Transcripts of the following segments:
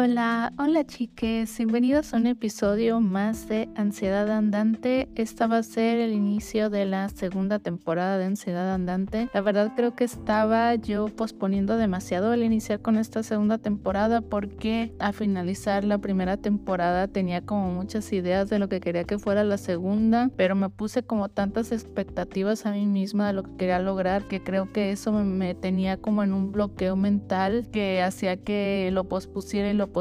Hola, hola chiques, bienvenidos a un episodio más de Ansiedad Andante. Esta va a ser el inicio de la segunda temporada de Ansiedad Andante. La verdad creo que estaba yo posponiendo demasiado el iniciar con esta segunda temporada porque al finalizar la primera temporada tenía como muchas ideas de lo que quería que fuera la segunda, pero me puse como tantas expectativas a mí misma de lo que quería lograr que creo que eso me tenía como en un bloqueo mental que hacía que lo pospusiera y lo pospusiera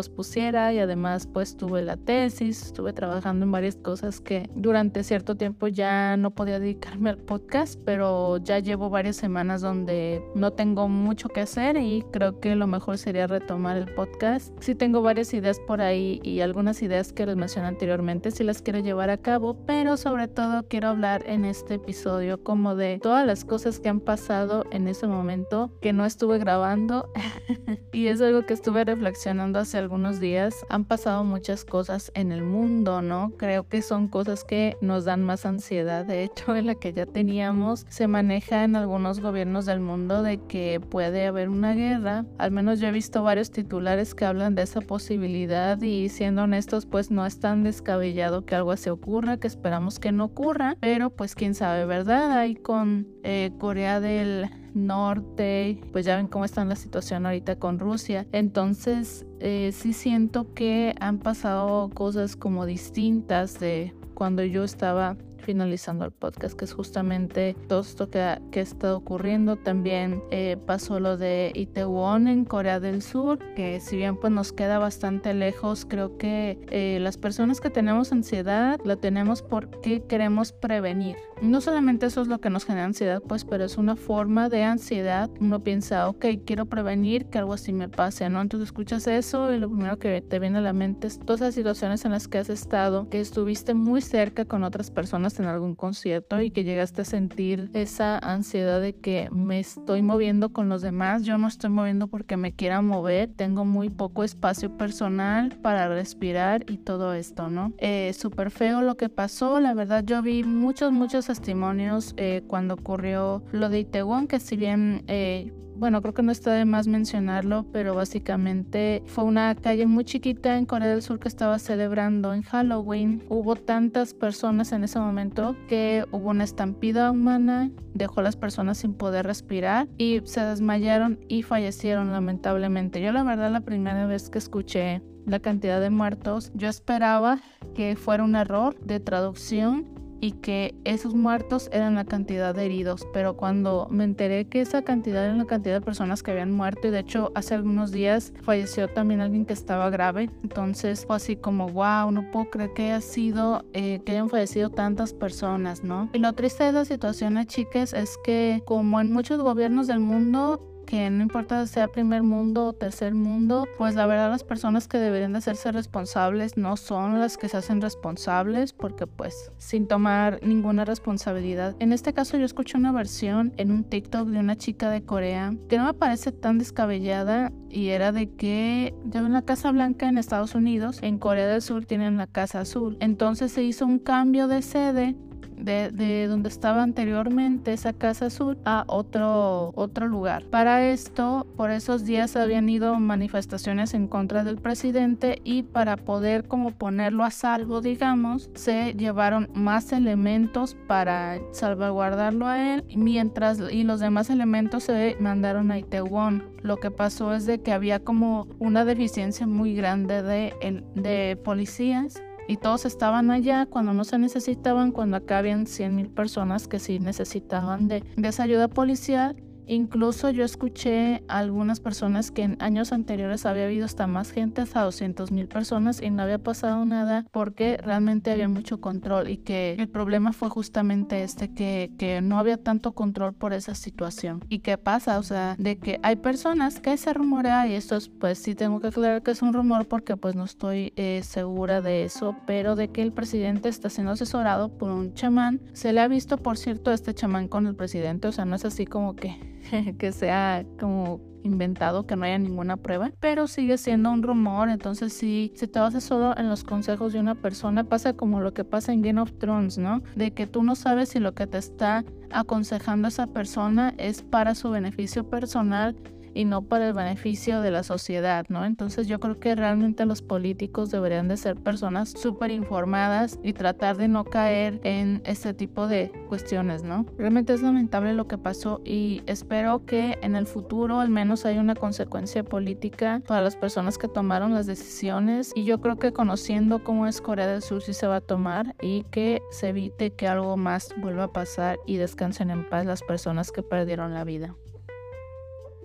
y además pues tuve la tesis, estuve trabajando en varias cosas que durante cierto tiempo ya no podía dedicarme al podcast, pero ya llevo varias semanas donde no tengo mucho que hacer y creo que lo mejor sería retomar el podcast. Sí tengo varias ideas por ahí y algunas ideas que les mencioné anteriormente, sí las quiero llevar a cabo, pero sobre todo quiero hablar en este episodio como de todas las cosas que han pasado en ese momento que no estuve grabando y es algo que estuve reflexionando hace algunos días han pasado muchas cosas en el mundo, ¿no? Creo que son cosas que nos dan más ansiedad. De hecho, en la que ya teníamos, se maneja en algunos gobiernos del mundo de que puede haber una guerra. Al menos yo he visto varios titulares que hablan de esa posibilidad y siendo honestos, pues no es tan descabellado que algo así ocurra, que esperamos que no ocurra, pero pues quién sabe, ¿verdad? Ahí con eh, Corea del norte, pues ya ven cómo está la situación ahorita con Rusia. Entonces, eh, sí siento que han pasado cosas como distintas de cuando yo estaba finalizando el podcast, que es justamente todo esto que que estado ocurriendo. También eh, pasó lo de Itaewon en Corea del Sur, que si bien pues nos queda bastante lejos, creo que eh, las personas que tenemos ansiedad la tenemos porque queremos prevenir. No solamente eso es lo que nos genera ansiedad, pues, pero es una forma de ansiedad. Uno piensa, ok, quiero prevenir que algo así me pase, ¿no? Entonces escuchas eso y lo primero que te viene a la mente es todas las situaciones en las que has estado, que estuviste muy cerca con otras personas en algún concierto y que llegaste a sentir esa ansiedad de que me estoy moviendo con los demás, yo no estoy moviendo porque me quiera mover, tengo muy poco espacio personal para respirar y todo esto, ¿no? Eh, Súper feo lo que pasó, la verdad yo vi muchos, muchos testimonios eh, cuando ocurrió lo de Itaewon, que si bien... Eh, bueno, creo que no está de más mencionarlo, pero básicamente fue una calle muy chiquita en Corea del Sur que estaba celebrando en Halloween. Hubo tantas personas en ese momento que hubo una estampida humana, dejó a las personas sin poder respirar y se desmayaron y fallecieron lamentablemente. Yo la verdad la primera vez que escuché la cantidad de muertos, yo esperaba que fuera un error de traducción y que esos muertos eran la cantidad de heridos, pero cuando me enteré que esa cantidad era la cantidad de personas que habían muerto y de hecho hace algunos días falleció también alguien que estaba grave, entonces fue así como wow, no puedo creer que haya sido, eh, que hayan fallecido tantas personas, ¿no? Y lo triste de la situación, chicas, es que como en muchos gobiernos del mundo, que no importa sea primer mundo o tercer mundo, pues la verdad las personas que deberían de hacerse responsables no son las que se hacen responsables porque pues sin tomar ninguna responsabilidad. En este caso yo escuché una versión en un TikTok de una chica de Corea que no me parece tan descabellada y era de que ya en la Casa Blanca en Estados Unidos, en Corea del Sur tienen la Casa Azul. Entonces se hizo un cambio de sede de, donde estaba anteriormente esa casa azul a otro, otro lugar. Para esto, por esos días habían ido manifestaciones en contra del presidente y para poder como ponerlo a salvo, digamos, se llevaron más elementos para salvaguardarlo a él, mientras y los demás elementos se mandaron a Itaewon. Lo que pasó es de que había como una deficiencia muy grande de, de policías y todos estaban allá cuando no se necesitaban, cuando acá habían 100 mil personas que sí necesitaban de, de esa ayuda policial Incluso yo escuché a algunas personas que en años anteriores había habido hasta más gente, hasta 200 mil personas y no había pasado nada porque realmente había mucho control y que el problema fue justamente este, que, que no había tanto control por esa situación. ¿Y qué pasa? O sea, de que hay personas que se rumorea y esto es, pues sí tengo que aclarar que es un rumor porque pues no estoy eh, segura de eso, pero de que el presidente está siendo asesorado por un chamán. Se le ha visto, por cierto, este chamán con el presidente, o sea, no es así como que que sea como inventado, que no haya ninguna prueba, pero sigue siendo un rumor, entonces si, si te basas solo en los consejos de una persona, pasa como lo que pasa en Game of Thrones, ¿no? De que tú no sabes si lo que te está aconsejando esa persona es para su beneficio personal y no para el beneficio de la sociedad, ¿no? Entonces yo creo que realmente los políticos deberían de ser personas súper informadas y tratar de no caer en este tipo de cuestiones, ¿no? Realmente es lamentable lo que pasó y espero que en el futuro al menos haya una consecuencia política para las personas que tomaron las decisiones y yo creo que conociendo cómo es Corea del Sur sí se va a tomar y que se evite que algo más vuelva a pasar y descansen en paz las personas que perdieron la vida.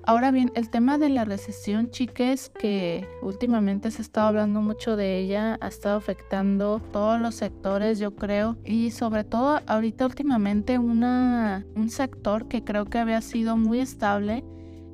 Ahora bien, el tema de la recesión, chiques, que últimamente se ha estado hablando mucho de ella, ha estado afectando todos los sectores, yo creo, y sobre todo ahorita últimamente una, un sector que creo que había sido muy estable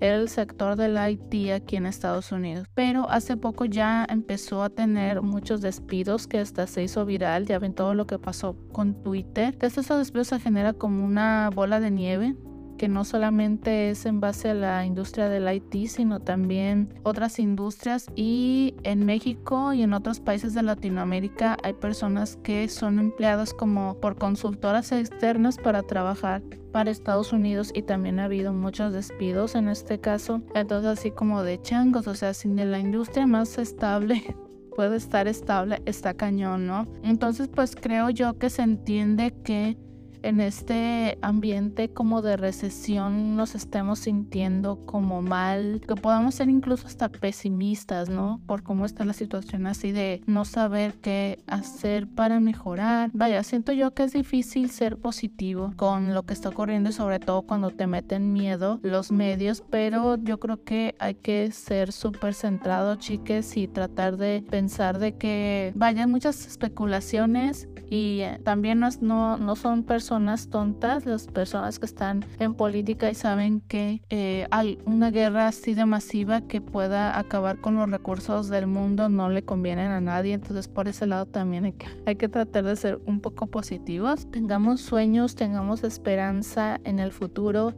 era el sector del IT aquí en Estados Unidos. Pero hace poco ya empezó a tener muchos despidos que hasta se hizo viral. Ya ven todo lo que pasó con Twitter. Desde esos despidos se genera como una bola de nieve que no solamente es en base a la industria del IT, sino también otras industrias. Y en México y en otros países de Latinoamérica hay personas que son empleadas como por consultoras externas para trabajar para Estados Unidos y también ha habido muchos despidos en este caso. Entonces así como de changos, o sea, sin la industria más estable puede estar estable, está cañón, ¿no? Entonces pues creo yo que se entiende que en este ambiente como de recesión nos estemos sintiendo como mal, que podamos ser incluso hasta pesimistas, ¿no? Por cómo está la situación así de no saber qué hacer para mejorar. Vaya, siento yo que es difícil ser positivo con lo que está ocurriendo y sobre todo cuando te meten miedo los medios, pero yo creo que hay que ser súper centrado, chiques, y tratar de pensar de que, vaya, muchas especulaciones y eh, también no, no, son personas personas tontas, las personas que están en política y saben que eh, una guerra así de masiva que pueda acabar con los recursos del mundo no le convienen a nadie. Entonces por ese lado también hay que tratar de ser un poco positivos. Tengamos sueños, tengamos esperanza en el futuro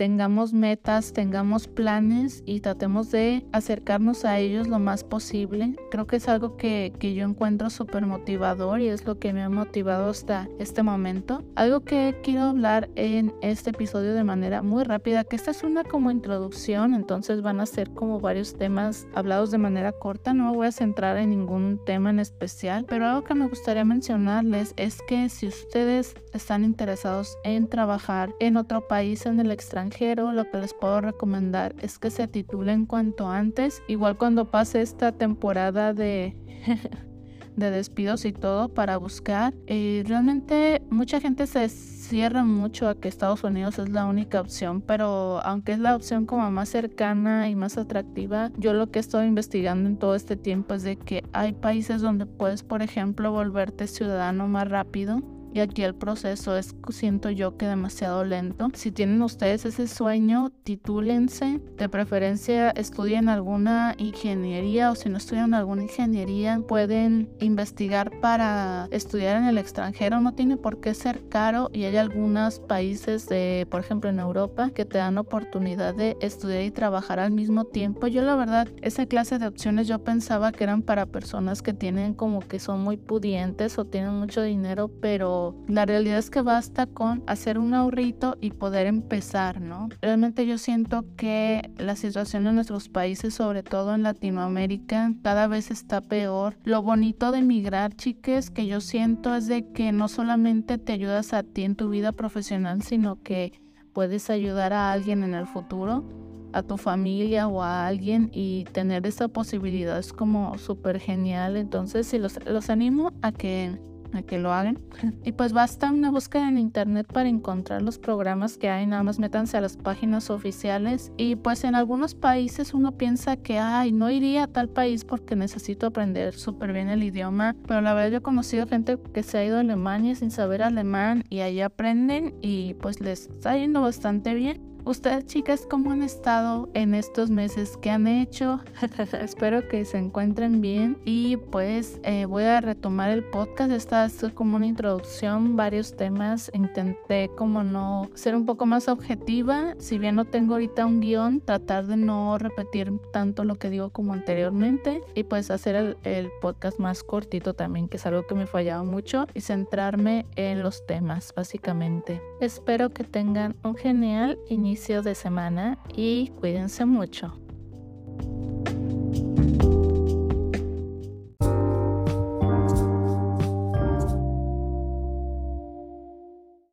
tengamos metas, tengamos planes y tratemos de acercarnos a ellos lo más posible. Creo que es algo que, que yo encuentro súper motivador y es lo que me ha motivado hasta este momento. Algo que quiero hablar en este episodio de manera muy rápida, que esta es una como introducción, entonces van a ser como varios temas hablados de manera corta, no me voy a centrar en ningún tema en especial, pero algo que me gustaría mencionarles es que si ustedes están interesados en trabajar en otro país en el extranjero, lo que les puedo recomendar es que se titulen cuanto antes. Igual cuando pase esta temporada de... de despidos y todo para buscar. y realmente mucha gente se cierra mucho a que Estados Unidos es la única opción, pero aunque es la opción como más cercana y más atractiva, yo lo que estoy investigando en todo este tiempo es de que hay países donde puedes, por ejemplo, volverte ciudadano más rápido y aquí el proceso es, siento yo, que demasiado lento. Si tienen ustedes ese sueño, titúlense. De preferencia, estudien alguna ingeniería o si no estudian alguna ingeniería, pueden investigar para estudiar en el extranjero. No tiene por qué ser caro y hay algunos países, de, por ejemplo, en Europa, que te dan oportunidad de estudiar y trabajar al mismo tiempo. Yo, la verdad, esa clase de opciones yo pensaba que eran para personas que tienen como que son muy pudientes o tienen mucho dinero, pero la realidad es que basta con hacer un ahorrito y poder empezar, ¿no? Realmente yo siento que la situación en nuestros países, sobre todo en Latinoamérica, cada vez está peor. Lo bonito de emigrar, chiques, que yo siento es de que no solamente te ayudas a ti en tu vida profesional, sino que puedes ayudar a alguien en el futuro a tu familia o a alguien y tener esa posibilidad es como súper genial. Entonces, sí, los, los animo a que a que lo hagan. Y pues basta una búsqueda en internet para encontrar los programas que hay, nada más métanse a las páginas oficiales y pues en algunos países uno piensa que, ay, no iría a tal país porque necesito aprender súper bien el idioma, pero la verdad yo he conocido gente que se ha ido a Alemania sin saber alemán y ahí aprenden y pues les está yendo bastante bien. Ustedes chicas, ¿cómo han estado en estos meses? ¿Qué han hecho? Espero que se encuentren bien y pues eh, voy a retomar el podcast. Esta es como una introducción, varios temas. Intenté como no ser un poco más objetiva. Si bien no tengo ahorita un guion, tratar de no repetir tanto lo que digo como anteriormente y pues hacer el, el podcast más cortito también, que es algo que me fallaba mucho y centrarme en los temas básicamente. Espero que tengan un genial inicio inicio de semana y cuídense mucho.